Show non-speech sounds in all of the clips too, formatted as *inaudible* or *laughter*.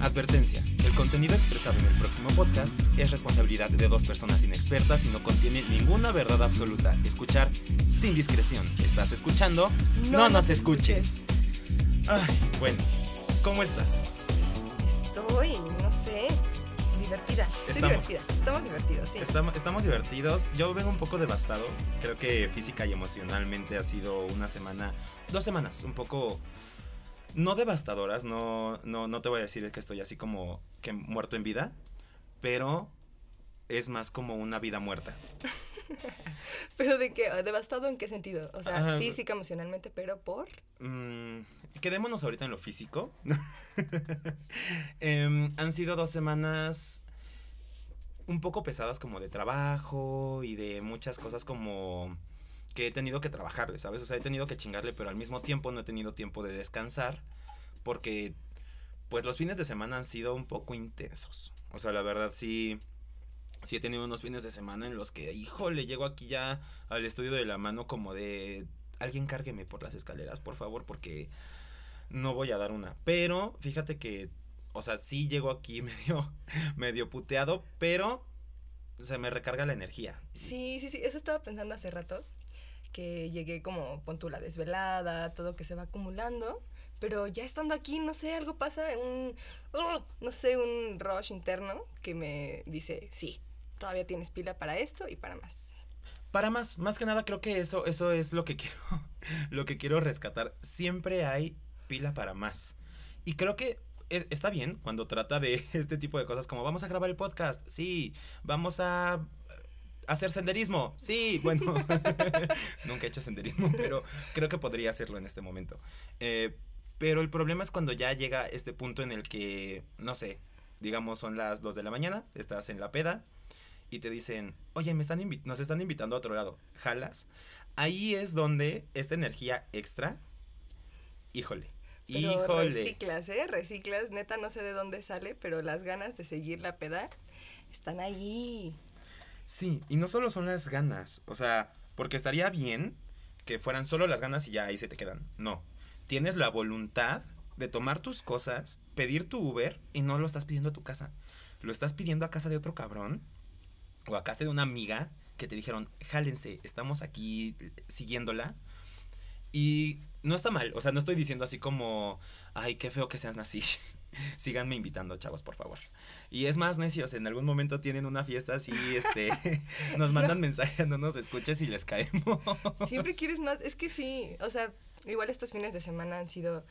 Advertencia. El contenido expresado en el próximo podcast es responsabilidad de dos personas inexpertas y no contiene ninguna verdad absoluta. Escuchar sin discreción. ¿Estás escuchando? No, nos escuches. Ay, bueno. ¿Cómo estás? Estoy, no sé, divertida. Estoy Estamos. divertida. Estamos divertidos, sí. Estamos, estamos divertidos. Yo vengo un poco devastado. Creo que física y emocionalmente ha sido una semana, dos semanas, un poco no devastadoras. No, no, no te voy a decir que estoy así como que muerto en vida, pero es más como una vida muerta. *laughs* Pero de qué, devastado en qué sentido? O sea, física, emocionalmente, pero por. Mm, quedémonos ahorita en lo físico. *laughs* Em, han sido dos semanas un poco pesadas como de trabajo y de muchas cosas como que he tenido que trabajarle, ¿sabes? O sea, he tenido que chingarle, pero al mismo tiempo no he tenido tiempo de descansar porque pues los fines de semana han sido un poco intensos. O sea, la verdad sí sí he tenido unos fines de semana en los que, híjole, llego aquí ya al estudio de la mano como de alguien cárgueme por las escaleras, por favor, porque no voy a dar una. Pero fíjate que, o sea, sí llego aquí *laughs* medio, medio puteado, pero se me recarga la energía. Sí, sí, sí. Eso estaba pensando hace rato. Que llegué como, pon tú la desvelada, todo que se va acumulando. Pero ya estando aquí, no sé, algo pasa, un. ¡oh! no sé, un rush interno que me dice, sí, todavía tienes pila para esto y para más. Para más, más que nada creo que eso, eso es lo que *laughs* quiero, lo que quiero rescatar. Siempre hay pila para más. Y creo que e- está bien cuando trata de *laughs* este tipo de cosas como vamos a grabar el podcast, sí, vamos a hacer senderismo, sí, bueno, *laughs* nunca he hecho senderismo, pero creo que podría hacerlo en este momento. Eh, pero el problema es cuando ya llega este punto en el que, no sé, digamos son las 2 de la mañana, estás en la peda y te dicen, oye, me están nos están invitando a otro lado, jalas. Ahí es donde esta energía extra, híjole, Pero híjole. reciclas, ¿eh? Reciclas, neta, no sé de dónde sale, pero las ganas de seguir la peda están ahí. Sí, y no solo son las ganas, o sea, porque estaría bien que fueran solo las ganas y ya ahí se te quedan. No, tienes la voluntad de tomar tus cosas, pedir tu Uber y no lo estás pidiendo a tu casa. Lo estás pidiendo a casa de otro cabrón o a casa de una amiga que te dijeron, jálense, estamos aquí siguiéndola. Y no está mal, o sea, no estoy diciendo así como, ay, qué feo que sean así. *laughs* Síganme invitando, chavos, por favor. Y es más, necios, en algún momento tienen una fiesta así, este, *laughs* *laughs* nos mandan mensajes, no nos escuches y les caemos. Siempre *laughs* quieres más, es que sí, o sea, igual estos fines de semana han sido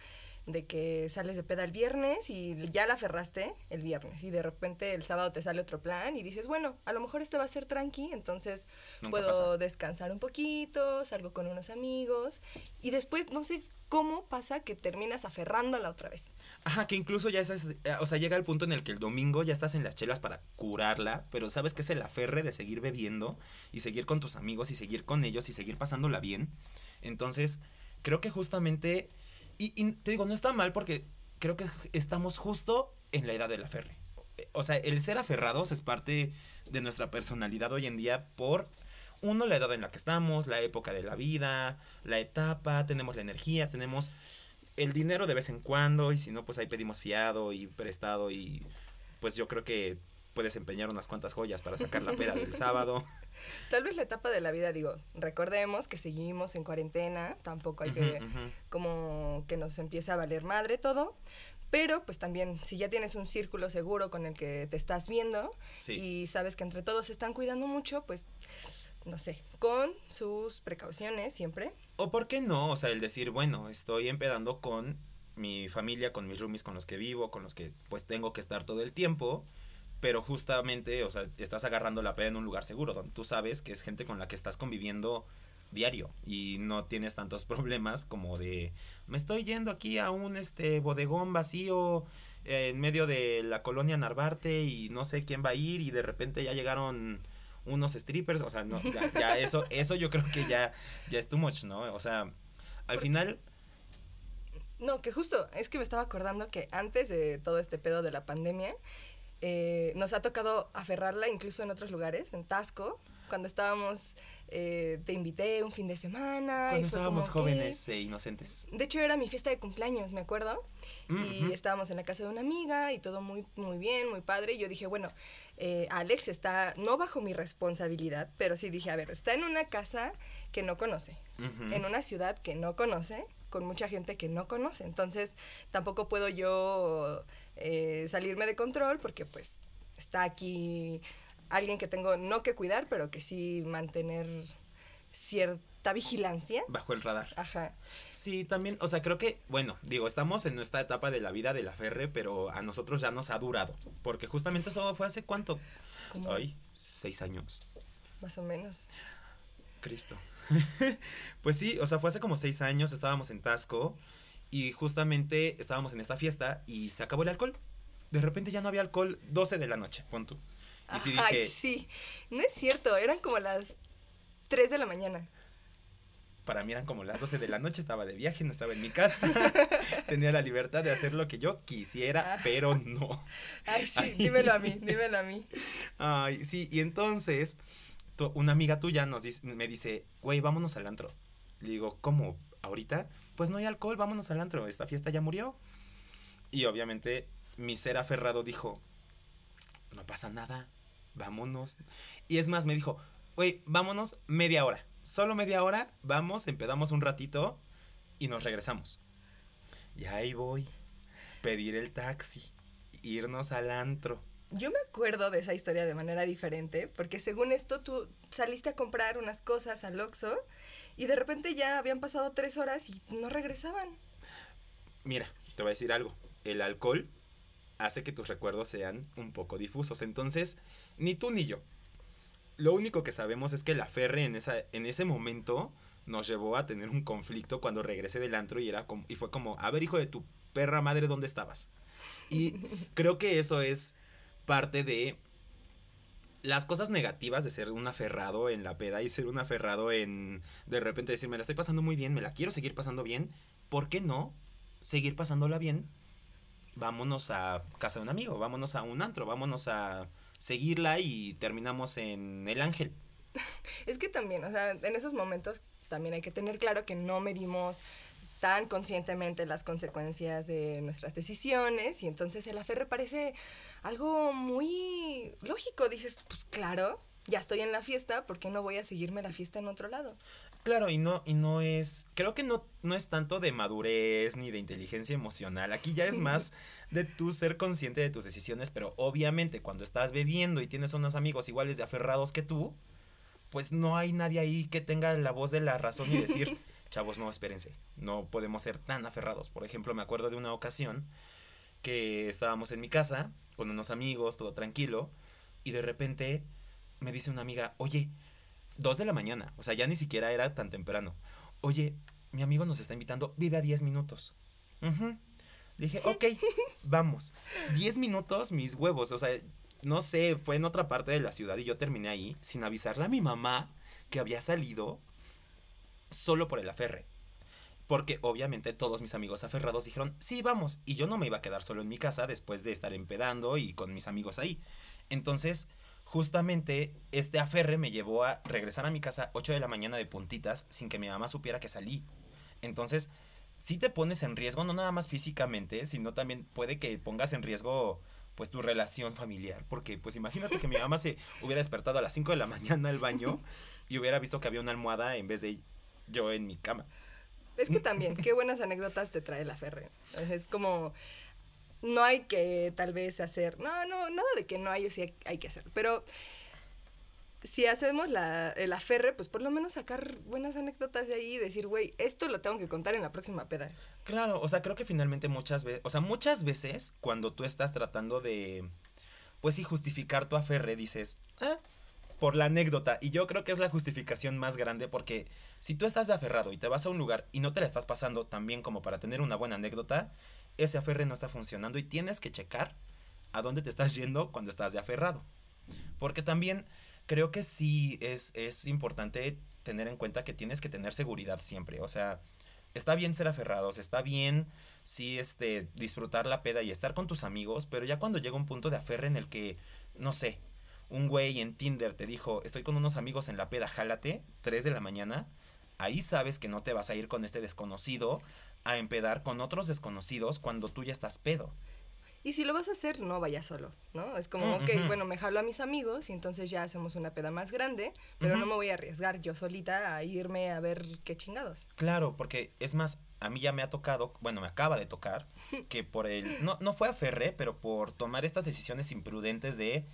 de que sales de peda el viernes y ya la aferraste el viernes y de repente el sábado te sale otro plan y dices, bueno, a lo mejor este va a ser tranqui, entonces Nunca puedo pasa. descansar un poquito, salgo con unos amigos y después no sé cómo pasa que terminas aferrándola otra vez. Ajá, que incluso ya es, eh, o sea, llega el punto en el que el domingo ya estás en las chelas para curarla, pero sabes que es el aferre de seguir bebiendo y seguir con tus amigos y seguir con ellos y seguir pasándola bien. Entonces, creo que justamente, y, te digo, no está mal porque creo que estamos justo en la edad del aferre. O sea, el ser aferrados es parte de nuestra personalidad hoy en día por uno, la edad en la que estamos, la época de la vida, la etapa, tenemos la energía, tenemos el dinero de vez en cuando y si no, pues ahí pedimos fiado y prestado y pues yo creo que puedes empeñar unas cuantas joyas para sacar la pera del sábado. *laughs* Tal vez la etapa de la vida, digo, recordemos que seguimos en cuarentena, tampoco hay que como que nos empiece a valer madre todo. Pero pues también, si ya tienes un círculo seguro con el que te estás viendo Sí. y sabes que entre todos se están cuidando mucho, pues, no sé, con sus precauciones siempre. O por qué no, o sea, el decir, bueno, estoy empedando con mi familia, con mis roomies con los que vivo, con los que pues tengo que estar todo el tiempo, pero justamente, o sea, estás agarrando la peda en un lugar seguro, donde tú sabes que es gente con la que estás conviviendo diario y no tienes tantos *laughs* problemas como de me estoy yendo aquí a un este bodegón vacío eh, en medio de la colonia Narvarte y no sé quién va a ir y de repente ya llegaron unos strippers, o sea, no, ya, ya eso, *laughs* eso yo creo que ya, ya es too much, ¿no? O sea, al final, No, que justo, es que me estaba acordando que antes de todo este pedo de la pandemia, eh, nos ha tocado aferrarla incluso en otros lugares, en Tasco, cuando estábamos eh, te invité un fin de semana. Cuando estábamos jóvenes e inocentes. De hecho, era mi fiesta de cumpleaños, me acuerdo. Y estábamos en la casa de una amiga y todo muy, muy bien, muy padre. Y yo dije, bueno, eh, Alex está, no bajo mi responsabilidad, pero sí dije, a ver, está en una casa que no conoce, en una ciudad que no conoce, con mucha gente que no conoce. Entonces, tampoco puedo yo eh, salirme de control porque pues está aquí alguien que tengo no que cuidar, pero que sí mantener cierta vigilancia. Bajo el radar. Ajá. Sí, también, o sea, creo que, bueno, digo, estamos en nuestra etapa de la vida de la Ferre, pero a nosotros ya nos ha durado. Porque justamente eso fue hace cuánto? Ay, seis años. Más o menos. Cristo. *laughs* pues sí, o sea, fue hace como seis años, estábamos en Tasco y justamente estábamos en esta fiesta y se acabó el alcohol. De repente ya no había alcohol, 12 de la noche, pon tú. Y sí Ay, sí, no es cierto, eran como las 3 de la mañana. Para mí eran como las 12 de la noche, estaba de viaje, no estaba en mi casa. *laughs* Tenía la libertad de hacer lo que yo quisiera, ah. pero no. Ay, sí, dímelo a mí, dímelo a mí. Ay, sí, y entonces una amiga tuya nos dice, me dice, güey, vámonos al antro. Le digo, ¿cómo? ¿Ahorita? Pues no hay alcohol, vámonos al antro, esta fiesta ya murió. Y obviamente mi ser aferrado dijo, no pasa nada, vámonos. Y es más, me dijo, güey, vámonos media hora. Solo media hora, vamos, empedamos un ratito y nos regresamos. Y ahí voy, pedir el taxi, irnos al antro yo me acuerdo de esa historia de manera diferente, porque según esto tú saliste a comprar unas cosas al Oxxo y de repente ya habían pasado tres horas y no regresaban. Mira, te voy a decir algo. El alcohol hace que tus recuerdos sean un poco difusos. Entonces, ni tú ni yo. Lo único que sabemos es que la Ferre en, esa, en ese momento nos llevó a tener un conflicto cuando regresé del antro y, era como, y fue como, a ver, hijo de tu perra madre, ¿dónde estabas? Y *laughs* creo que eso es parte de las cosas negativas de ser un aferrado en la peda y ser un aferrado en de repente decir, me la estoy pasando muy bien, me la quiero seguir pasando bien, ¿por qué no seguir pasándola bien? Vámonos a casa de un amigo, vámonos a un antro, vámonos a seguirla y terminamos en El Ángel. *laughs* Es que también, o sea, en esos momentos también hay que tener claro que no medimos tan conscientemente las consecuencias de nuestras decisiones y entonces el aferre parece algo muy lógico. Dices, pues claro, ya estoy en la fiesta, ¿por qué no voy a seguirme la fiesta en otro lado? Claro, y no, y no es, creo que no, no es tanto de madurez ni de inteligencia emocional, aquí ya es más de tú ser consciente de tus decisiones, pero obviamente cuando estás bebiendo y tienes unos amigos iguales de aferrados que tú, pues no hay nadie ahí que tenga la voz de la razón y decir, *laughs* chavos, no, espérense, no podemos ser tan aferrados. Por ejemplo, me acuerdo de una ocasión que estábamos en mi casa con unos amigos, todo tranquilo, y de repente me dice una amiga, oye, dos de la mañana, o sea, ya ni siquiera era tan temprano. Oye, mi amigo nos está invitando, vive a diez minutos. Dije, *laughs* ok, vamos. Diez minutos, mis huevos, o sea, no sé, fue en otra parte de la ciudad y yo terminé ahí sin avisarle a mi mamá que había salido solo por el aferre. Porque obviamente todos mis amigos aferrados dijeron, sí, vamos. Y yo no me iba a quedar solo en mi casa después de estar empedando y con mis amigos ahí. Entonces, justamente este aferre me llevó a regresar a mi casa 8 de la mañana de puntitas sin que mi mamá supiera que salí. Entonces, si te pones en riesgo, no nada más físicamente, sino también puede que pongas en riesgo pues tu relación familiar, porque pues imagínate que mi mamá se hubiera despertado a las 5 de la mañana al baño y hubiera visto que había una almohada en vez de yo en mi cama. Es que también, qué buenas anécdotas te trae la Ferre. Es como, no hay que tal vez hacer, no, no, nada de que no hay, o sí hay que hacer, pero si hacemos la, el aferre, pues por lo menos sacar buenas anécdotas de ahí y decir, güey, esto lo tengo que contar en la próxima peda. Claro, o sea, creo que finalmente muchas veces, o sea, muchas veces cuando tú estás tratando de, pues sí, justificar tu aferre, dices, ah, por la anécdota. Y yo creo que es la justificación más grande porque si tú estás de aferrado y te vas a un lugar y no te la estás pasando tan bien como para tener una buena anécdota, ese aferre no está funcionando y tienes que checar a dónde te estás yendo cuando estás de aferrado. Porque también creo que sí es, es importante tener en cuenta que tienes que tener seguridad siempre. O sea, está bien ser aferrados, está bien sí este disfrutar la peda y estar con tus amigos, pero ya cuando llega un punto de aferre en el que no sé, un güey en Tinder te dijo, estoy con unos amigos en la peda, jálate, 3 de la mañana, ahí sabes que no te vas a ir con este desconocido a empedar con otros desconocidos cuando tú ya estás pedo. Y si lo vas a hacer, no vayas solo, ¿no? Es como, Mm, ok, ujú. bueno, me jalo a mis amigos y entonces ya hacemos una peda más grande, pero no me voy a arriesgar yo solita a irme a ver qué chingados. Claro, porque es más, a mí ya me ha tocado, bueno, me acaba de tocar, *laughs* que por el, no, no fue a Ferré, pero por tomar estas decisiones imprudentes de,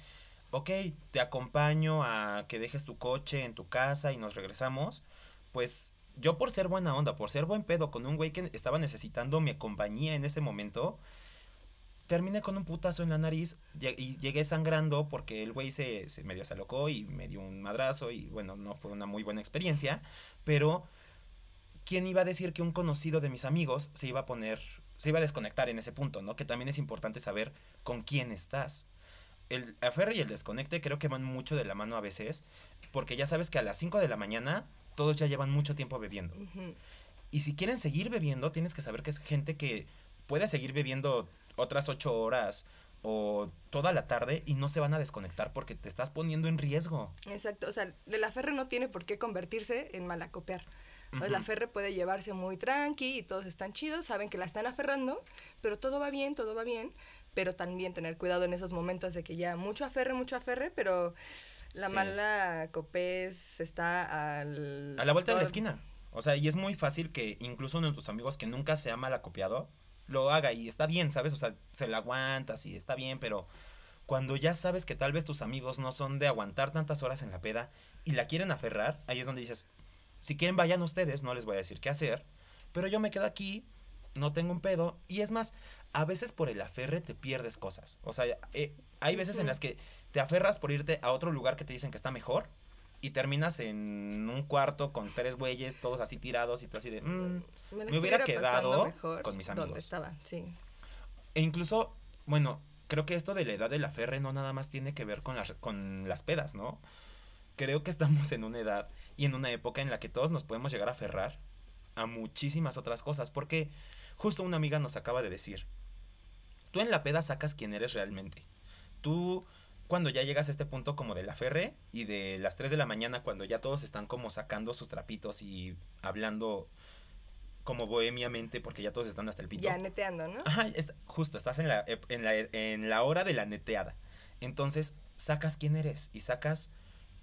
ok, te acompaño a que dejes tu coche en tu casa y nos regresamos, pues yo por ser buena onda, por ser buen pedo con un güey que estaba necesitando mi compañía en ese momento, terminé con un putazo en la nariz y llegué sangrando porque el güey se, se medio se alocó y me dio un madrazo y bueno, no fue una muy buena experiencia, pero ¿quién iba a decir que un conocido de mis amigos se iba a poner, se iba a desconectar en ese punto, ¿no? Que también es importante saber con quién estás. El aferre y el desconecte creo que van mucho de la mano a veces, porque ya sabes que a las 5 de la mañana todos ya llevan mucho tiempo bebiendo. Y si quieren seguir bebiendo, tienes que saber que es gente que puede seguir bebiendo otras ocho horas o toda la tarde y no se van a desconectar porque te estás poniendo en riesgo. Exacto, o sea, el aferre no tiene por qué convertirse en malacopear. Sea, El Ujú. aferre puede llevarse muy tranqui y todos están chidos, saben que la están aferrando, pero todo va bien, todo va bien, pero también tener cuidado en esos momentos de que ya mucho aferre, mucho aferre, pero la Sí. mala copés está al... A la vuelta de la todo- esquina. O sea, y es muy fácil que incluso uno de tus amigos que nunca se ha mal acopiado, lo haga y está bien, ¿sabes? O sea, se la aguantas y está bien, pero cuando ya sabes que tal vez tus amigos no son de aguantar tantas horas en la peda y la quieren aferrar, ahí es donde dices, si quieren vayan ustedes, no les voy a decir qué hacer, pero yo me quedo aquí, no tengo un pedo, y es más, a veces por el aferre te pierdes cosas. O sea, eh, hay veces en las que te aferras por irte a otro lugar que te dicen que está mejor y terminas en un cuarto con tres güeyes, todos así tirados y tú así de... "Mm". me hubiera quedado mejor con mis Donde amigos. estaba, sí. E incluso, bueno, creo que esto de la edad del aferre no nada más tiene que ver con las, con las pedas, ¿no? Creo que estamos en una edad y en una época en la que todos nos podemos llegar a aferrar a muchísimas otras cosas, porque justo una amiga nos acaba de decir, tú en la peda sacas quién eres realmente. Tú, cuando ya llegas a este punto como del aferre y de las 3 de la mañana, cuando ya todos están como sacando sus trapitos y hablando como bohemiamente, porque ya todos están hasta el pito. Ya neteando, ¿no? Ajá, justo, estás en la, en, la, en la hora de la neteada. Entonces, sacas quién eres y sacas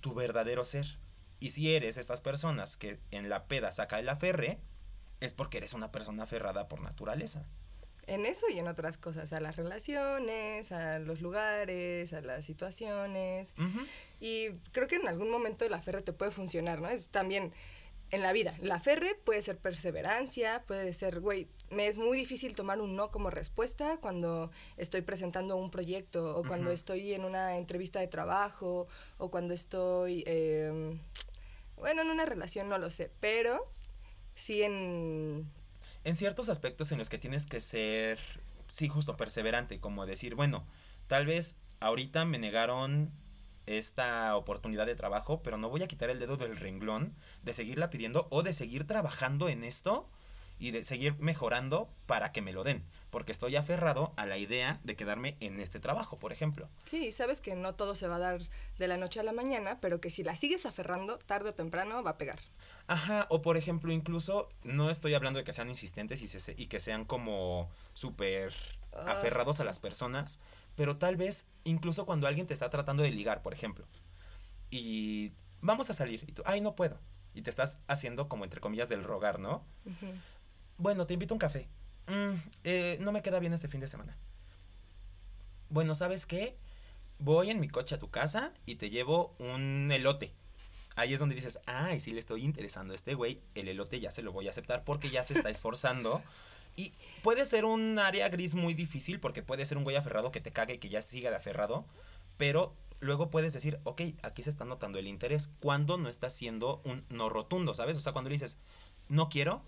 tu verdadero ser. Y si eres estas personas que en la peda saca el aferre, es porque eres una persona aferrada por naturaleza. En eso y en otras cosas, a las relaciones, a los lugares, a las situaciones. Y creo que en algún momento el aferre te puede funcionar, ¿no? Es también en la vida. El aferre puede ser perseverancia, puede ser, güey, me es muy difícil tomar un no como respuesta cuando estoy presentando un proyecto o cuando estoy en una entrevista de trabajo o cuando estoy, eh, bueno, en una relación, no lo sé, pero sí en... En ciertos aspectos en los que tienes que ser, sí, justo perseverante, como decir, bueno, tal vez ahorita me negaron esta oportunidad de trabajo, pero no voy a quitar el dedo del renglón de seguirla pidiendo o de seguir trabajando en esto y de seguir mejorando para que me lo den, porque estoy aferrado a la idea de quedarme en este trabajo, por ejemplo. Sí, sabes que no todo se va a dar de la noche a la mañana, pero que si la sigues aferrando, tarde o temprano va a pegar. Ajá, o por ejemplo, incluso no estoy hablando de que sean insistentes y, se- y que sean como súper Ah, aferrados a las personas, pero tal vez incluso cuando alguien te está tratando de ligar, por ejemplo, y vamos a salir, y tú, ay, no puedo, y te estás haciendo como entre comillas del rogar, ¿no? Ujú. Bueno, te invito a un café. "Mm, eh, no me queda bien este fin de semana. Bueno, ¿sabes qué? Voy en mi coche a tu casa y te llevo un elote. Ahí es donde dices, ay, si le estoy interesando a este güey, el elote ya se lo voy a aceptar porque ya se está esforzando. *laughs* Y puede ser un área gris muy difícil porque puede ser un güey aferrado que te cague y que ya siga de aferrado. Pero luego puedes decir, ok, aquí se está notando el interés. Cuando no está siendo un no rotundo, ¿sabes? O sea, cuando le dices, no quiero,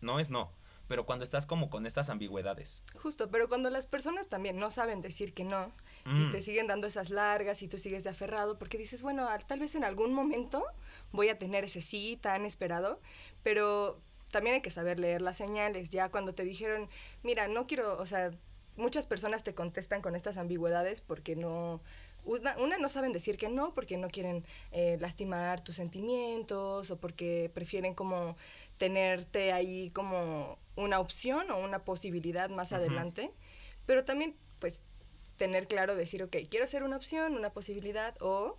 no es no. Pero cuando estás como con estas ambigüedades. Justo, pero cuando las personas también no saben decir que no y Mm. te siguen dando esas largas y tú sigues de aferrado porque dices, bueno, al- tal vez en algún momento voy a tener ese sí tan esperado, pero también hay que saber leer las señales. Ya cuando te dijeron, mira, no quiero, o sea, muchas personas te contestan con estas ambigüedades porque no una, una, no saben decir que no porque no quieren eh, lastimar tus sentimientos o porque prefieren como tenerte ahí como una opción o una posibilidad más adelante, pero también pues tener claro decir, ok, quiero ser una opción, una posibilidad o...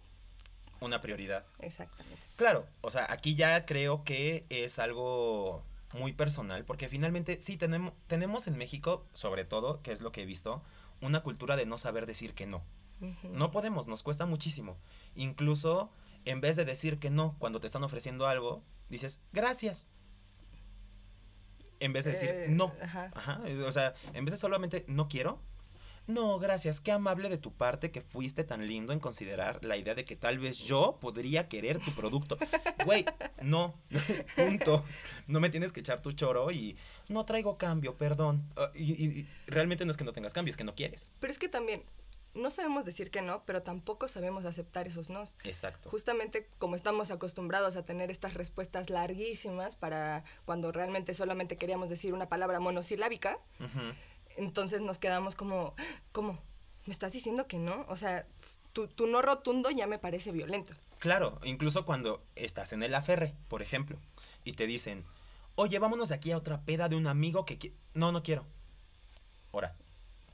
Una prioridad. Exactamente. Claro, o sea, aquí ya creo que es algo muy personal, porque finalmente sí tenemos, tenemos en México, sobre todo, que es lo que he visto, una cultura de no saber decir que no. No podemos, nos cuesta muchísimo. Incluso en vez de decir que no cuando te están ofreciendo algo, dices gracias. En vez de decir Eh, no. ajá. Ajá. O sea, en vez de solamente no quiero. No, gracias. Qué amable de tu parte que fuiste tan lindo en considerar la idea de que tal vez yo podría querer tu producto. Güey, no. *laughs* Punto. No me tienes que echar tu choro y no traigo cambio, perdón. Y, y- y realmente no es que no tengas cambio, es que no quieres. Pero es que también no sabemos decir que no, pero tampoco sabemos aceptar esos nos. Exacto. Justamente como estamos acostumbrados a tener estas respuestas larguísimas para cuando realmente solamente queríamos decir una palabra monosilábica, entonces nos quedamos como, ¿cómo? ¿Me estás diciendo que no? O sea, tu, tu no rotundo ya me parece violento. Claro, incluso cuando estás en el aferre, por ejemplo, y te dicen, oye, vámonos de aquí a otra peda de un amigo que... qui-". No, no quiero. Ahora,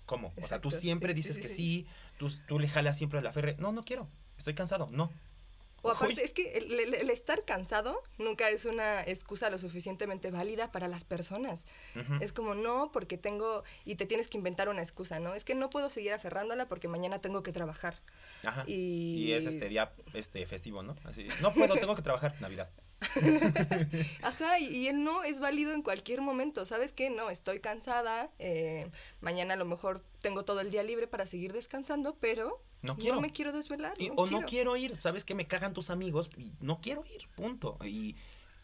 ¿cómo? o sea, tú siempre sí, dices sí, que sí. tú, tú le jalas siempre al aferre. No, no quiero. Estoy cansado. No. O aparte, Uy. es que el, el- el estar cansado nunca es una excusa lo suficientemente válida para las personas. Ujú. Es como, no, porque tengo, y te tienes que inventar una excusa, ¿no? Es que no puedo seguir aferrándola porque mañana tengo que trabajar. Ajá. y- Y... es este día este festivo, ¿no? Así, no puedo, tengo que trabajar. Navidad. *laughs* Ajá, y, y el no es válido en cualquier momento. ¿Sabes qué? No, estoy cansada. eh, mañana a lo mejor tengo todo el día libre para seguir descansando, pero No quiero. me quiero desvelar. Y- no o quiero. no quiero ir, ¿sabes que Me cagan tus amigos y no quiero ir, punto. Y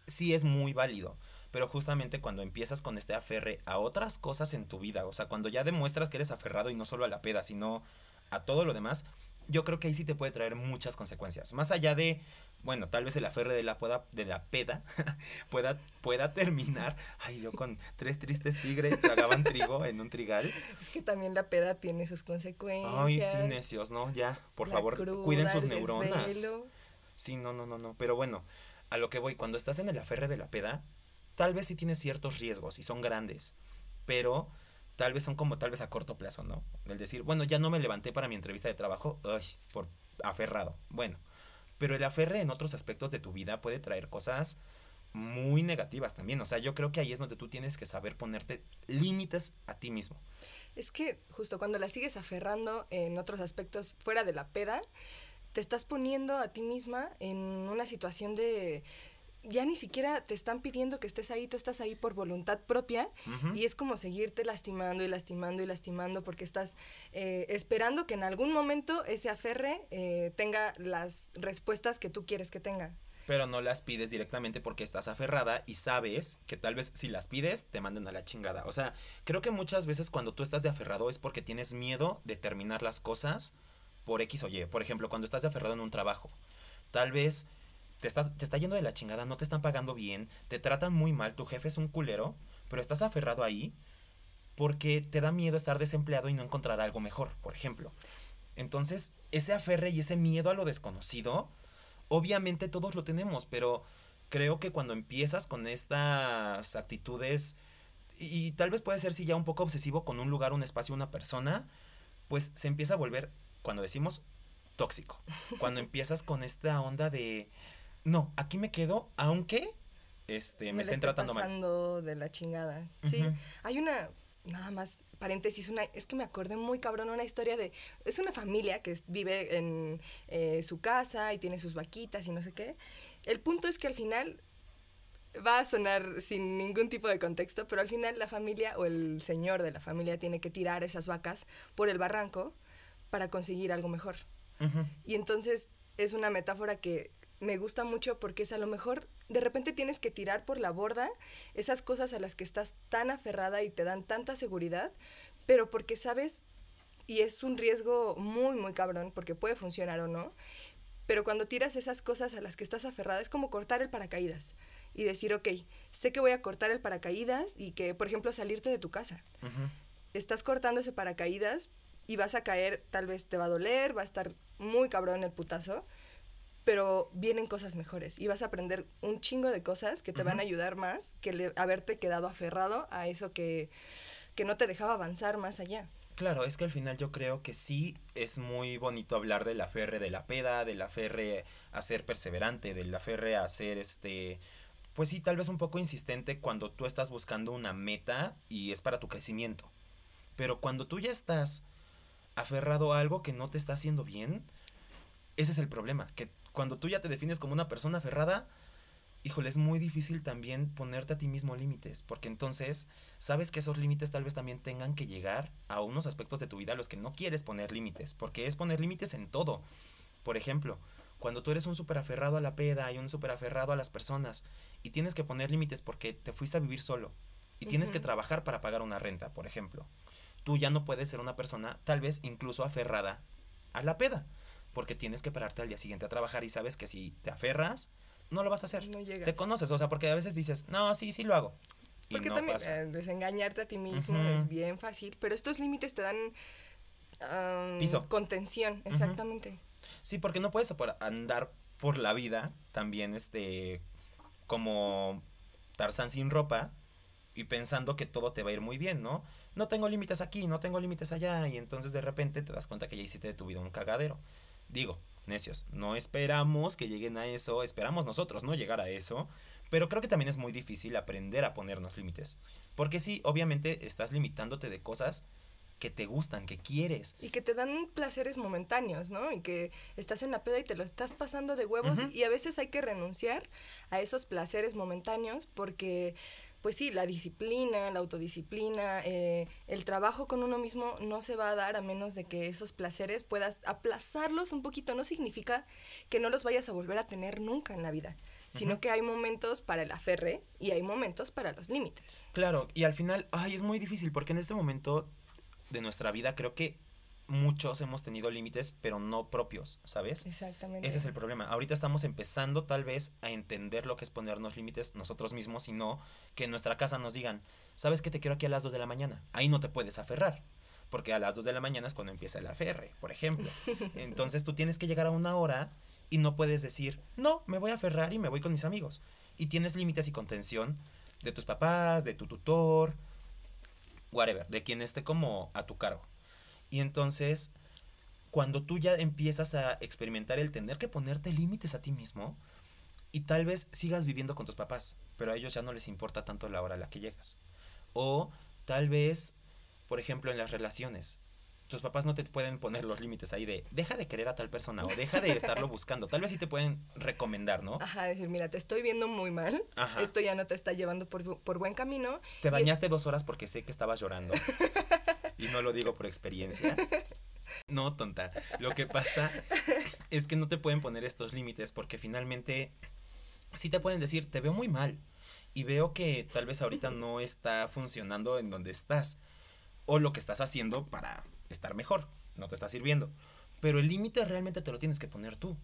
sí es muy válido. Pero justamente cuando empiezas con este aferre a otras cosas en tu vida, o sea, cuando ya demuestras que eres aferrado y no solo a la peda, sino a todo lo demás, yo creo que ahí sí te puede traer muchas consecuencias. Más allá de, bueno, tal vez el aferre de la, pueda, de la peda *laughs* pueda, pueda terminar. Ay, yo con tres tristes tigres tragaban trigo en un trigal. Es que también la peda tiene sus consecuencias. Ay, sí, necios, ¿no? Ya, por la favor, cruda, cuiden sus neuronas. desvelo. Sí, no, no, no, no. Pero bueno, a lo que voy, cuando estás en el aferre de la peda, tal vez sí tienes ciertos riesgos y son grandes, pero tal vez son como tal vez a corto plazo, ¿no? El decir, bueno, ya no me levanté para mi entrevista de trabajo, ay, por aferrado. Bueno, pero el aferre en otros aspectos de tu vida puede traer cosas muy negativas también. O sea, yo creo que ahí es donde tú tienes que saber ponerte límites a ti mismo. Es que justo cuando la sigues aferrando en otros aspectos fuera de la peda, te estás poniendo a ti misma en una situación de... Ya ni siquiera te están pidiendo que estés ahí, tú estás ahí por voluntad propia y es como seguirte lastimando y lastimando y lastimando porque estás eh, esperando que en algún momento ese aferre eh, tenga las respuestas que tú quieres que tenga. pero no las pides directamente porque estás aferrada y sabes que tal vez si las pides te manden a la chingada. O sea, creo que muchas veces cuando tú estás de aferrado es porque tienes miedo de terminar las cosas por X o Y. Por ejemplo, cuando estás de aferrado en un trabajo, tal vez te, estás, te está yendo de la chingada, no te están pagando bien, te tratan muy mal, tu jefe es un culero, pero estás aferrado ahí porque te da miedo estar desempleado y no encontrar algo mejor, por ejemplo. Entonces, ese aferre y ese miedo a lo desconocido, obviamente todos lo tenemos, pero creo que cuando empiezas con estas actitudes, y, y tal vez puede ser si ya un poco obsesivo con un lugar, un espacio, una persona, pues se empieza a volver, cuando decimos tóxico, cuando empiezas con esta onda de, no, aquí me quedo, aunque este, me, la estén tratando mal. pasando de la chingada. Sí, hay una, nada más, paréntesis, una, es que me acordé muy cabrón una historia de, es una familia que vive en eh, su casa y tiene sus vaquitas y no sé qué. El punto es que al final va a sonar sin ningún tipo de contexto, pero al final la familia o el señor de la familia tiene que tirar esas vacas por el barranco para conseguir algo mejor. Y entonces es una metáfora que me gusta mucho porque es a lo mejor de repente tienes que tirar por la borda esas cosas a las que estás tan aferrada y te dan tanta seguridad, pero porque sabes, y es un riesgo muy, muy cabrón, porque puede funcionar o no, pero cuando tiras esas cosas a las que estás aferrada es como cortar el paracaídas y decir, ok, sé que voy a cortar el paracaídas y que, por ejemplo, salirte de tu casa. Estás cortando ese paracaídas, y vas a caer, tal vez te va a doler, va a estar muy cabrón el putazo, pero vienen cosas mejores y vas a aprender un chingo de cosas que te van a ayudar más que le- haberte quedado aferrado a eso que, que no te dejaba avanzar más allá. Claro, es que al final yo creo que sí es muy bonito hablar del aferre de la peda, del aferre a ser perseverante, del aferre a ser este, pues sí, tal vez un poco insistente cuando tú estás buscando una meta y es para tu crecimiento. Pero cuando tú ya estás aferrado a algo que no te está haciendo bien, ese es el problema, que cuando tú ya te defines como una persona aferrada, híjole, es muy difícil también ponerte a ti mismo límites, porque entonces sabes que esos límites tal vez también tengan que llegar a unos aspectos de tu vida a los que no quieres poner límites, porque es poner límites en todo. Por ejemplo, cuando tú eres un súper aferrado a la peda y un súper aferrado a las personas y tienes que poner límites porque te fuiste a vivir solo y tienes que trabajar para pagar una renta, por ejemplo, tú ya no puedes ser una persona tal vez incluso aferrada a la peda, porque tienes que pararte al día siguiente a trabajar y sabes que si te aferras, no lo vas a hacer. No llegas. Te conoces, o sea, porque a veces dices, no, sí, sí lo hago. Y Porque no también pasa. eh, desengañarte a ti mismo es bien fácil, pero estos límites te dan am, Piso. contención, exactamente. Sí, porque no puedes andar por la vida también, este, como Tarzán sin ropa y pensando que todo te va a ir muy bien, ¿no? No tengo límites aquí, no tengo límites allá y entonces de repente te das cuenta que ya hiciste de tu vida un cagadero. Digo, necios, no esperamos que lleguen a eso, esperamos nosotros no llegar a eso, pero creo que también es muy difícil aprender a ponernos límites. Porque sí, obviamente estás limitándote de cosas que te gustan, que quieres. Y que te dan placeres momentáneos, ¿no? Y que estás en la peda y te lo estás pasando de huevos y a veces hay que renunciar a esos placeres momentáneos porque, pues sí, la disciplina, la autodisciplina, eh, el trabajo con uno mismo no se va a dar a menos de que esos placeres puedas aplazarlos un poquito. No significa que no los vayas a volver a tener nunca en la vida, sino que hay momentos para el aferre y hay momentos para los límites. Claro, y al final, ay, es muy difícil porque en este momento de nuestra vida creo que muchos hemos tenido límites, pero no propios, ¿sabes? Exactamente. Ese es el problema. Ahorita estamos empezando tal vez a entender lo que es ponernos límites nosotros mismos y no que en nuestra casa nos digan, ¿sabes que te quiero aquí a las 2 de la mañana? Ahí no te puedes aferrar. Porque a las 2 de la mañana es cuando empieza el aferre, por ejemplo. *laughs* Entonces tú tienes que llegar a una hora y no puedes decir, no, me voy a aferrar y me voy con mis amigos. Y tienes límites y contención de tus papás, de tu tutor, whatever, de quien esté como a tu cargo. Y entonces, cuando tú ya empiezas a experimentar el tener que ponerte límites a ti mismo, y tal vez sigas viviendo con tus papás, pero a ellos ya no les importa tanto la hora a la que llegas. O tal vez, por ejemplo, en las relaciones, tus papás no te pueden poner los límites ahí de deja de querer a tal persona o deja de estarlo buscando. Tal vez sí te pueden recomendar, ¿no? Ajá, decir, mira, te estoy viendo muy mal, Ajá. esto ya no te está llevando por, por buen camino. Te es- bañaste dos horas porque sé que estabas llorando. *laughs* y no lo digo por experiencia. *laughs* No, tonta. Lo que pasa es que no te pueden poner estos límites porque finalmente sí te pueden decir, te veo muy mal. Y veo que tal vez ahorita no está funcionando en donde estás. O lo que estás haciendo para estar mejor. No te está sirviendo. Pero el límite realmente te lo tienes que poner tú.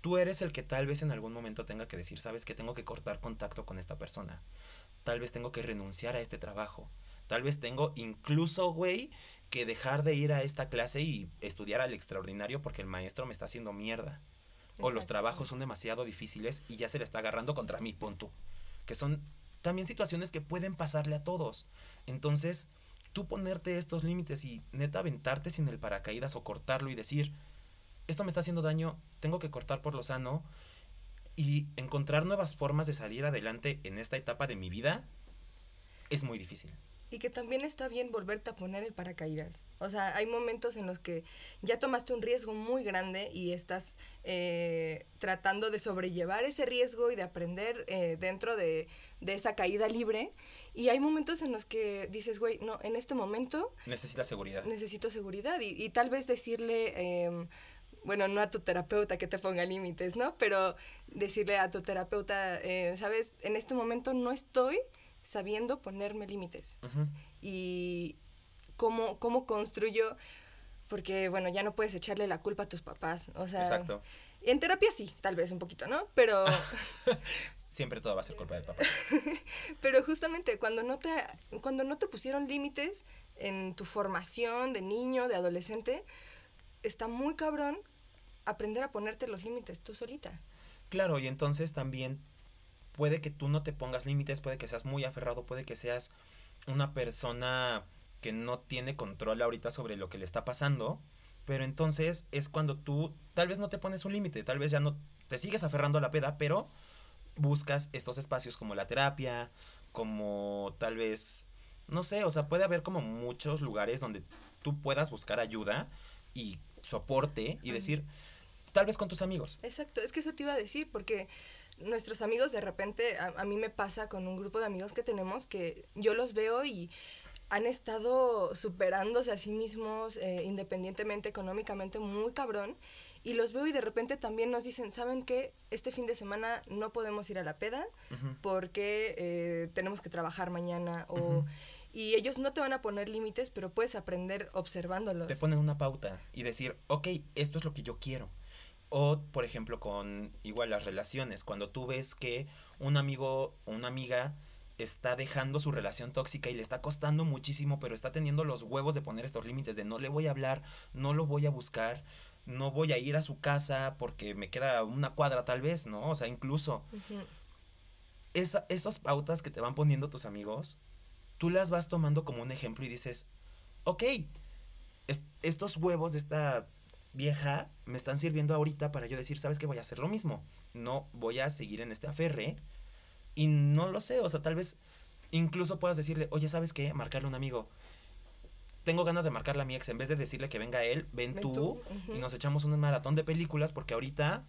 Tú eres el que tal vez en algún momento tenga que decir, sabes que tengo que cortar contacto con esta persona. Tal vez tengo que renunciar a este trabajo. Tal vez tengo incluso, güey, que dejar de ir a esta clase y estudiar al extraordinario porque el maestro me está haciendo mierda. O los trabajos son demasiado difíciles y ya se le está agarrando contra mí, punto. Que son también situaciones que pueden pasarle a todos. Entonces, tú ponerte estos límites y neta aventarte sin el paracaídas o cortarlo y decir, esto me está haciendo daño, tengo que cortar por lo sano y encontrar nuevas formas de salir adelante en esta etapa de mi vida es muy difícil. Y que también está bien volverte a poner el paracaídas. O sea, hay momentos en los que ya tomaste un riesgo muy grande y estás eh, tratando de sobrellevar ese riesgo y de aprender eh, dentro de, de esa caída libre. Y hay momentos en los que dices, güey, no, en este momento Necesitas seguridad. necesito seguridad. Y, y tal vez decirle, em, bueno, no a tu terapeuta que te ponga límites, ¿no? Pero decirle a tu terapeuta, eh, sabes, en este momento no estoy sabiendo ponerme límites y cómo, cómo construyo, porque bueno, ya no puedes echarle la culpa a tus papás, o sea, Exacto. En terapia sí, tal vez un poquito, ¿no? Pero, *laughs* Siempre todo va a ser culpa del papá. *laughs* pero justamente cuando no te, cuando no te pusieron límites en tu formación de niño, de adolescente, está muy cabrón aprender a ponerte los límites tú solita. Claro, y entonces también puede que tú no te pongas límites, puede que seas muy aferrado, puede que seas una persona que no tiene control ahorita sobre lo que le está pasando, pero entonces es cuando tú tal vez no te pones un límite, tal vez ya no te sigues aferrando a la peda, pero buscas estos espacios como la terapia, como tal vez, no sé, o sea, puede haber como muchos lugares donde tú puedas buscar ayuda y soporte y decir, tal vez con tus amigos. Exacto, es que eso te iba a decir, porque nuestros amigos de repente, a, a mí me pasa con un grupo de amigos que tenemos que yo los veo y han estado superándose a sí mismos eh, independientemente, económicamente, muy cabrón. Y los veo y de repente también nos dicen, ¿saben qué? Este fin de semana no podemos ir a la peda porque eh, tenemos que trabajar mañana o... Y ellos no te van a poner límites, pero puedes aprender observándolos. te ponen una pauta y decir, ok, esto es lo que yo quiero. O, por ejemplo, con igual las relaciones, cuando tú ves que un amigo o una amiga está dejando su relación tóxica y le está costando muchísimo, pero está teniendo los huevos de poner estos límites de no le voy a hablar, no lo voy a buscar, no voy a ir a su casa porque me queda una cuadra tal vez, ¿no? O sea, incluso esa, esas pautas que te van poniendo tus amigos, tú las vas tomando como un ejemplo y dices, ok, es- estos huevos de esta vieja me están sirviendo ahorita para yo decir, ¿sabes qué? Voy a hacer lo mismo. No voy a seguir en este aferre. Y no lo sé, o sea, tal vez incluso puedas decirle, oye, ¿sabes qué? Marcarle a un amigo. Tengo ganas de marcarle a mi ex. En vez de decirle que venga él, ven, Ven tú, y nos echamos un maratón de películas porque ahorita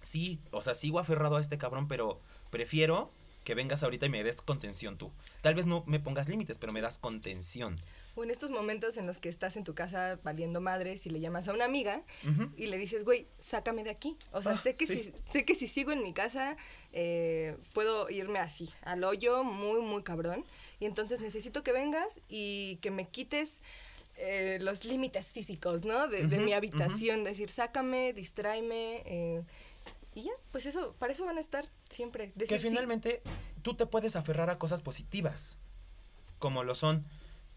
sí, o sea, sigo aferrado a este cabrón, pero prefiero que vengas ahorita y me des contención tú. Tal vez no me pongas límites, pero me das contención. O en estos momentos en los que estás en tu casa valiendo madres y le llamas a una amiga y le dices, güey, sácame de aquí. O sea, Ah, sé, que sí. si, sé que si sigo en mi casa eh, puedo irme así, al hoyo, muy, muy cabrón. Y entonces necesito que vengas y que me quites eh, los límites físicos, ¿no? De, mi habitación, decir, sácame, distráeme. eh, y ya, pues eso, para eso van a estar siempre. Que Decir, sí, finalmente tú te puedes aferrar a cosas positivas, como lo son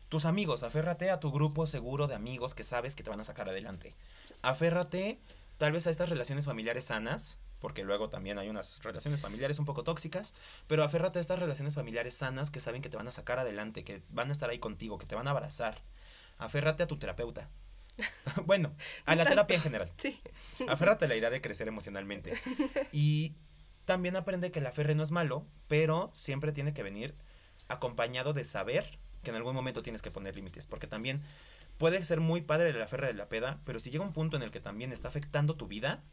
tus amigos. Aférrate a tu grupo seguro de amigos que sabes que te van a sacar adelante. Aférrate tal vez a estas relaciones familiares sanas, porque luego también hay unas relaciones familiares un poco tóxicas, pero aférrate a estas relaciones familiares sanas que saben que te van a sacar adelante, que van a estar ahí contigo, que te van a abrazar. Aférrate a tu terapeuta. *laughs* bueno, a la terapia en general. Sí. Aférrate a la idea de crecer emocionalmente. Y también aprende que el aferre no es malo, pero siempre tiene que venir acompañado de saber que en algún momento tienes que poner límites. Porque también puede ser muy padre el aferre de la peda, pero si llega un punto en el que también está afectando tu vida,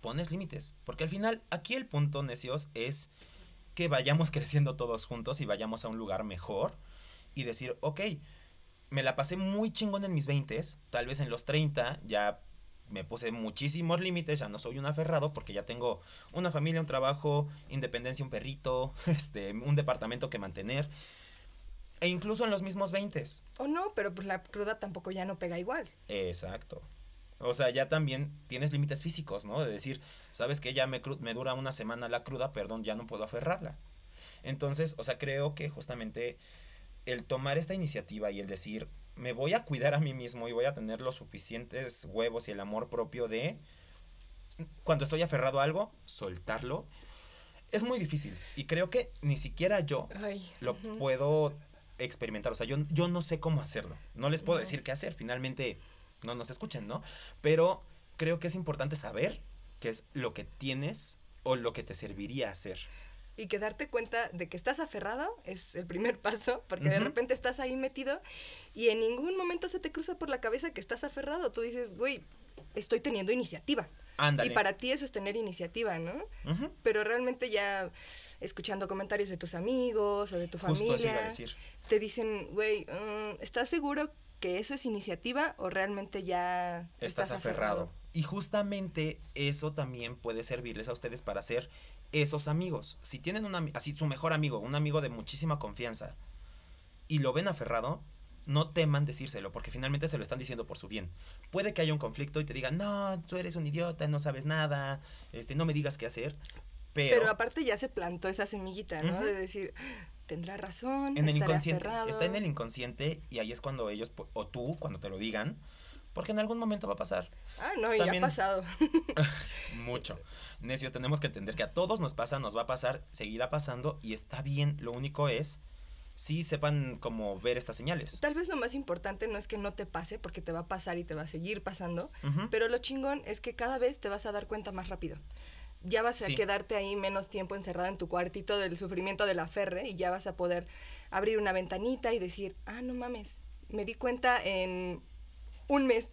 pones límites. Porque al final, aquí el punto, necios, es que vayamos *laughs* creciendo todos juntos y vayamos a un lugar mejor y decir, ok, me la pasé muy chingón en mis 20, tal vez en los 30 ya me puse muchísimos límites, ya no soy un aferrado porque ya tengo una familia, un trabajo, independencia, un perrito, *laughs* este, un departamento que mantener. E incluso en los mismos 20. O no, pero pues la cruda tampoco ya no pega igual. Exacto. O sea, ya también tienes límites físicos, ¿no? De decir, sabes que ya me, me dura una semana la cruda, perdón, ya no puedo aferrarla. Entonces, o sea, creo que justamente el tomar esta iniciativa y el decir, me voy a cuidar a mí mismo y voy a tener los suficientes huevos y el amor propio de, cuando estoy aferrado a algo, soltarlo, es muy difícil. Y creo que ni siquiera yo Ay. lo puedo experimentar. O sea, yo, yo no sé cómo hacerlo. No les puedo decir qué hacer. Finalmente, no nos escuchen, ¿no? Pero creo que es importante saber qué es lo que tienes o lo que te serviría hacer. Y que darte cuenta de que estás aferrado es el primer *laughs* paso, porque de Ujú. repente estás ahí metido y en ningún momento se te cruza por la cabeza que estás aferrado. Tú dices, güey, estoy teniendo iniciativa. Ándale. Y para ti eso es tener iniciativa, ¿no? Ujú. Pero realmente ya escuchando comentarios de tus amigos o de tu Justo eso iba a familia, decir. te dicen, güey, mm, ¿estás seguro que eso es iniciativa o realmente ya Estás aferrado. Y justamente eso también puede servirles a ustedes para ser esos amigos. Si tienen un así su mejor amigo, un amigo de muchísima confianza, y lo ven aferrado, no teman decírselo, porque finalmente se lo están diciendo por su bien. Puede que haya un conflicto y te digan, no, tú eres un idiota, no sabes nada, este, no me digas qué hacer. Pero, Pero aparte ya se plantó esa semillita, ¿no? De decir, tendrá razón, en el inconsciente, aferrado. está en el inconsciente y ahí es cuando ellos, o tú, cuando te lo digan, porque en algún momento va a pasar. Ah, no, y ya ha pasado. *laughs* *laughs* Mucho. Necios, tenemos que entender que a todos nos pasa, nos va a pasar, seguirá pasando y está bien. Lo único es, sí sepan cómo ver estas señales. Tal vez lo más importante no es que no te pase, porque te va a pasar y te va a seguir pasando, pero lo chingón es que cada vez te vas a dar cuenta más rápido. Ya vas a quedarte ahí menos tiempo encerrado en tu cuartito del sufrimiento de la ferre y ya vas a poder abrir una ventanita y decir, ah, no mames, me di cuenta en un mes.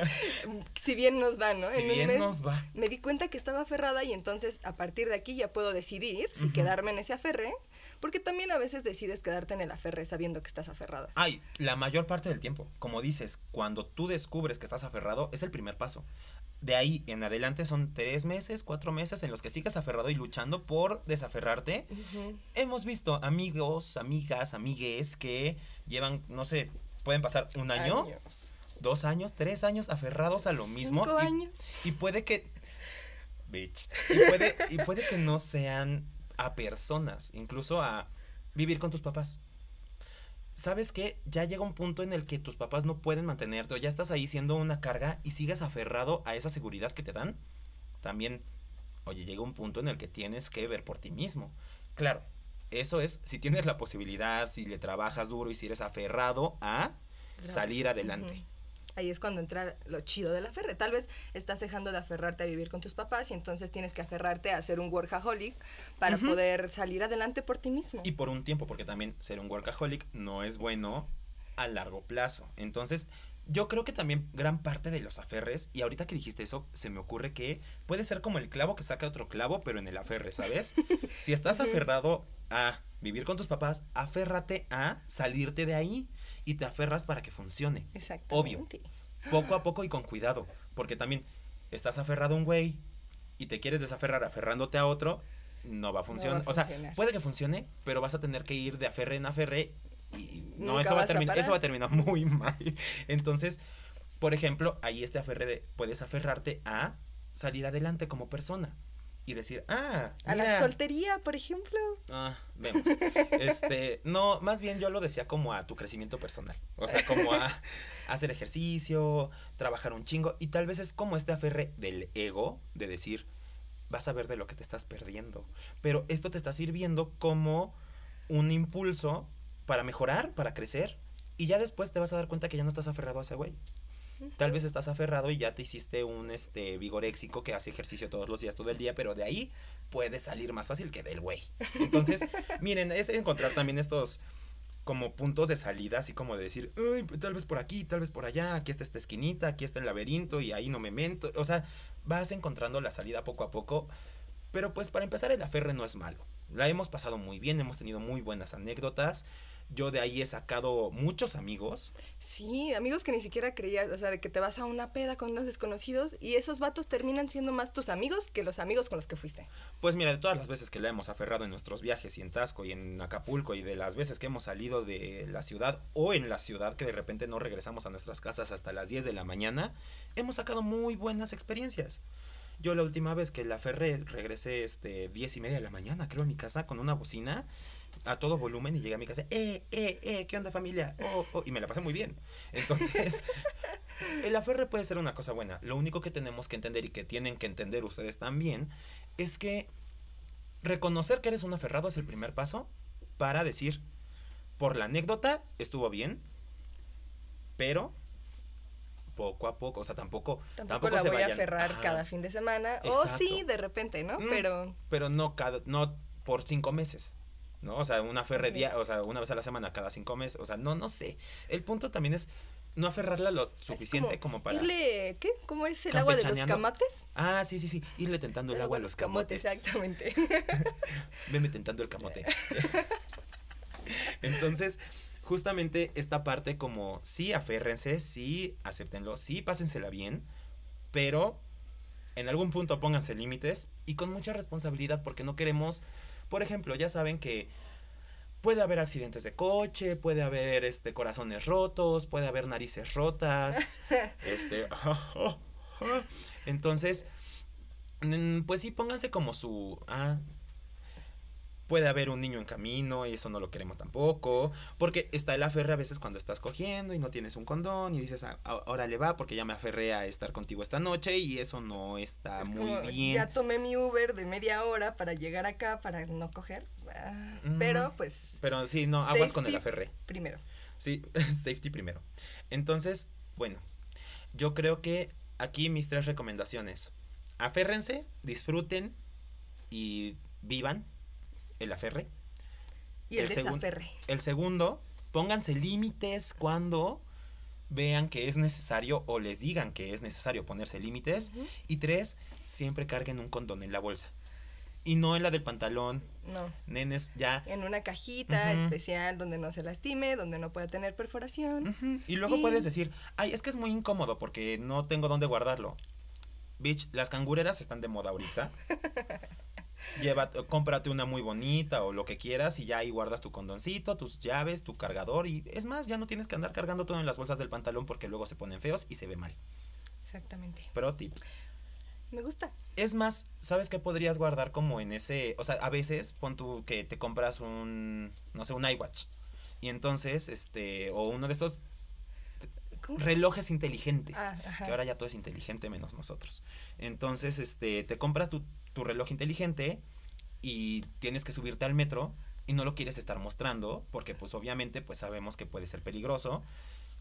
*laughs* si bien nos va, ¿no? Si en un bien mes nos va. me di cuenta que estaba aferrada y entonces a partir de aquí ya puedo decidir si quedarme en ese aferre, porque también a veces decides quedarte en el aferre sabiendo que estás aferrada. Ay, la mayor parte del tiempo. Como dices, cuando tú descubres que estás aferrado, es el primer paso. De ahí en adelante son tres meses, cuatro meses en los que sigues aferrado y luchando por desaferrarte. Hemos visto amigos, amigas, amigues que llevan, no sé, pueden pasar un año, Años. Dos años, tres años aferrados a lo mismo. Cinco y- años. Y puede que. Bitch. Y puede, y puede que no sean a personas, incluso a vivir con tus papás. ¿Sabes qué? Ya llega un punto en el que tus papás no pueden mantenerte o ya estás ahí siendo una carga y sigues aferrado a esa seguridad que te dan. También, oye, llega un punto en el que tienes que ver por ti mismo. Claro, eso es si tienes la posibilidad, si le trabajas duro y si eres aferrado a salir adelante. Ahí es cuando entra lo chido de la ferre. Tal vez estás dejando de aferrarte a vivir con tus papás y entonces tienes que aferrarte a ser un workaholic para poder salir adelante por ti mismo. Y por un tiempo, porque también ser un workaholic no es bueno a largo plazo. Entonces, yo creo que también gran parte de los aferres, y ahorita que dijiste eso, se me ocurre que puede ser como el clavo que saca otro clavo, pero en el aferre, ¿sabes? *laughs* si estás aferrado a vivir con tus papás, aférrate a salirte de ahí y te aferras para que funcione. Exactamente. Poco a poco y con cuidado, porque también estás aferrado a un güey y te quieres desaferrar aferrándote a otro, no va a funcionar. o sea, funcionar. puede que funcione, pero vas a tener que ir de aferre en aferre y no, eso va a terminar, eso va a terminar *laughs* muy mal. Entonces, por ejemplo, ahí este aferre de, puedes aferrarte a salir adelante como persona y decir, ah, A la soltería, por ejemplo. Ah, vemos. Este, no, más bien yo lo decía como a tu crecimiento personal. O sea, como a, *laughs* hacer ejercicio, trabajar un chingo. Y tal vez es como este aferre del ego de decir, vas a ver de lo que te estás perdiendo. Pero esto te está sirviendo como un impulso para mejorar, para crecer. Y ya después te vas a dar cuenta que ya no estás aferrado a ese güey. Tal vez estás aferrado y ya te hiciste un este vigoréxico que hace ejercicio todos los días, todo el día, pero de ahí puedes salir más fácil que del güey. Entonces, *laughs* miren, es encontrar también estos como puntos de salida, así como de decir, tal vez por aquí, tal vez por allá, aquí está esta esquinita, aquí está el laberinto y ahí no me mento. O sea, vas encontrando la salida poco a poco. Pero pues para empezar el aferre no es malo. La hemos pasado muy bien, hemos tenido muy buenas anécdotas. Yo de ahí he sacado muchos amigos. Sí, amigos que ni siquiera creías, o sea, de que te vas a una peda con unos desconocidos y esos vatos terminan siendo más tus amigos que los amigos con los que fuiste. Pues mira, de todas las veces que la hemos aferrado en nuestros viajes y en Tasco y en Acapulco y de las veces que hemos salido de la ciudad o en la ciudad que de repente no regresamos a nuestras casas hasta las 10 de la mañana, hemos sacado muy buenas experiencias. Yo la última vez que la aferré regresé este 10 y media de la mañana, creo, a mi casa con una bocina a todo volumen y llegué a mi casa, eh, eh, eh, ¿qué onda familia? Oh, oh, y me la pasé muy bien. Entonces, *laughs* el aferre puede ser una cosa buena. Lo único que tenemos que entender y que tienen que entender ustedes también es que reconocer que eres un aferrado es el primer paso para decir, por la anécdota estuvo bien, pero poco a poco, o sea, tampoco, Tampoco, la se voy a aferrar Ajá. cada fin de semana. O sí, de repente, ¿no? Mm. Pero pero no cada, no por cinco meses. ¿No? O sea, una día, o sea, una vez a la semana, cada cinco meses. O sea, no, no sé. El punto también es no aferrarla lo suficiente como, para. Irle, ¿qué? ¿Cómo es el agua de los camates? Ah, sí, sí, sí. Irle tentando el, agua a los camotes. Exactamente. *laughs* Veme tentando el camote. *laughs* Entonces, justamente esta parte como sí aférrense, sí acéptenlo, sí pásensela bien, pero en algún punto pónganse límites y con mucha responsabilidad porque no queremos, por ejemplo, ya saben que puede haber accidentes de coche, puede haber este corazones rotos, puede haber narices rotas, *laughs* este, *laughs* entonces, mm, pues sí, pónganse como su, ah, puede haber un niño en camino y eso no lo queremos tampoco, porque está el aferre a veces cuando estás cogiendo y no tienes un condón y dices, ah, ahora le va porque ya me aferré a estar contigo esta noche y eso no está muy bien. Ya tomé mi Uber de media hora para llegar acá para no coger, ah, pero pues... Pero sí, no, aguas con el aferre. Primero. Sí, *laughs* safety primero. Entonces, bueno, yo creo que aquí mis tres recomendaciones. Aférrense, disfruten y vivan el aferre. Y el, desaferre. El segundo, pónganse límites cuando vean que es necesario o les digan que es necesario ponerse límites. Y tres, siempre carguen un condón en la bolsa. Y no en la del pantalón. No. Nenes, ya. En una cajita especial donde no se lastime, donde no pueda tener perforación. Y luego puedes decir, ay, es que es muy incómodo porque no tengo dónde guardarlo. Bitch, las cangureras están de moda ahorita. *laughs* Lleva, cómprate una muy bonita o lo que quieras y ya ahí guardas tu condoncito, tus llaves, tu cargador y es más, ya no tienes que andar cargando todo en las bolsas del pantalón porque luego se ponen feos y se ve mal. Exactamente. Pero tip. Me gusta. Es más, ¿sabes qué podrías guardar como en ese, o sea, a veces pon tú que te compras un, no sé, un iWatch y entonces, este, o uno de estos relojes inteligentes, ah, que ahora ya todo es inteligente menos nosotros. Entonces, este, te compras tu, tu reloj inteligente y tienes que subirte al metro y no lo quieres estar mostrando porque pues obviamente pues sabemos que puede ser peligroso.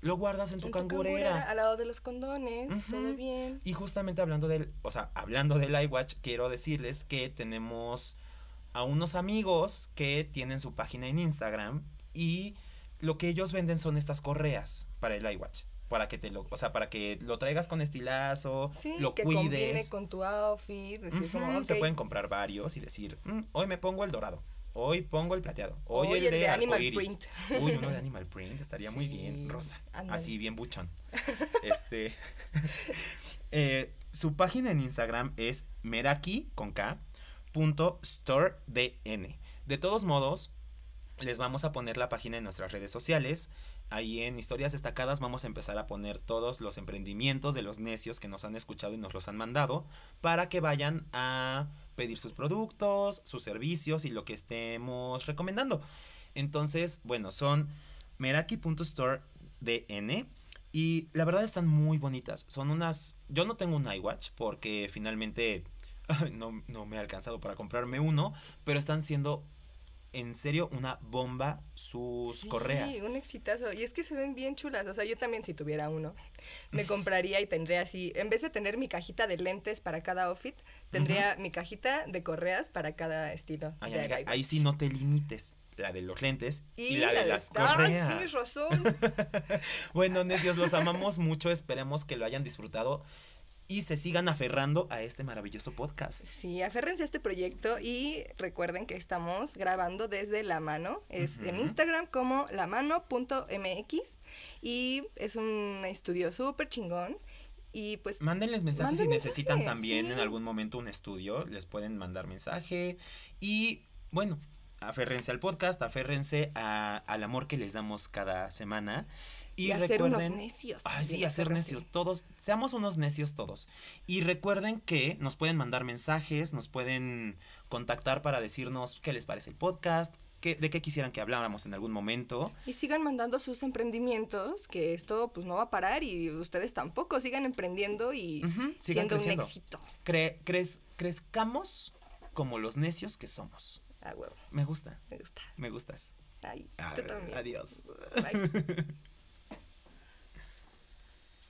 Lo guardas en tu, cangurera. Al lado de los condones, todo bien. Y justamente hablando del, o sea, hablando del iWatch, quiero decirles que tenemos a unos amigos que tienen su página en Instagram y lo que ellos venden son estas correas para el iWatch para que te lo, o sea, para que lo traigas con estilazo, lo que cuides. con tu outfit, decir como, Se pueden comprar varios y decir, mm, hoy me pongo el dorado, hoy pongo el plateado, hoy, el, de, Animal Print. Uy, uno de *laughs* Animal Print estaría muy bien, rosa, así bien buchón. *laughs* este, *laughs* eh, su página en Instagram es meraki con K punto store dn. De todos modos, les vamos a poner la página en nuestras redes sociales ahí en historias destacadas vamos a empezar a poner todos los emprendimientos de los necios que nos han escuchado y nos los han mandado para que vayan a pedir sus productos, sus servicios y lo que estemos recomendando. Entonces, bueno, son meraki.store.dn y la verdad están muy bonitas. Son unas... Yo no tengo un iWatch porque finalmente no, no me ha alcanzado para comprarme uno, pero están siendo en serio una bomba sus correas. Sí, un exitazo. Y es que se ven bien chulas. O sea, yo también si tuviera uno, me compraría y tendría así, en vez de tener mi cajita de lentes para cada outfit, tendría mi cajita de correas para cada estilo. ahí sí no te limites. La de los lentes y, la, de, las correas. tienes razón. *laughs* bueno, necios, los amamos mucho. Esperemos que lo hayan disfrutado y se sigan aferrando a este maravilloso podcast. Sí, aférrense a este proyecto y recuerden que estamos grabando desde La Mano, es en Instagram como lamano.mx y es un estudio súper chingón. Y pues. Mándenles mensajes si necesitan también en algún momento un estudio. Les pueden mandar mensaje. Y bueno, aférrense al podcast, aférrense al amor que les damos cada semana. Y, hacer unos necios. Ay, sí, hacer necios. Todos, seamos unos necios todos. Y recuerden que nos pueden mandar mensajes, nos pueden contactar para decirnos qué les parece el podcast, qué, de qué quisieran que habláramos en algún momento. Y sigan mandando sus emprendimientos, que esto pues no va a parar y ustedes tampoco sigan emprendiendo y siendo un éxito. Cre crezcamos como los necios que somos. Ah, huevo. Me gusta. Me gusta. Me gustas. Ay, tú también. Adiós. Bye. *laughs*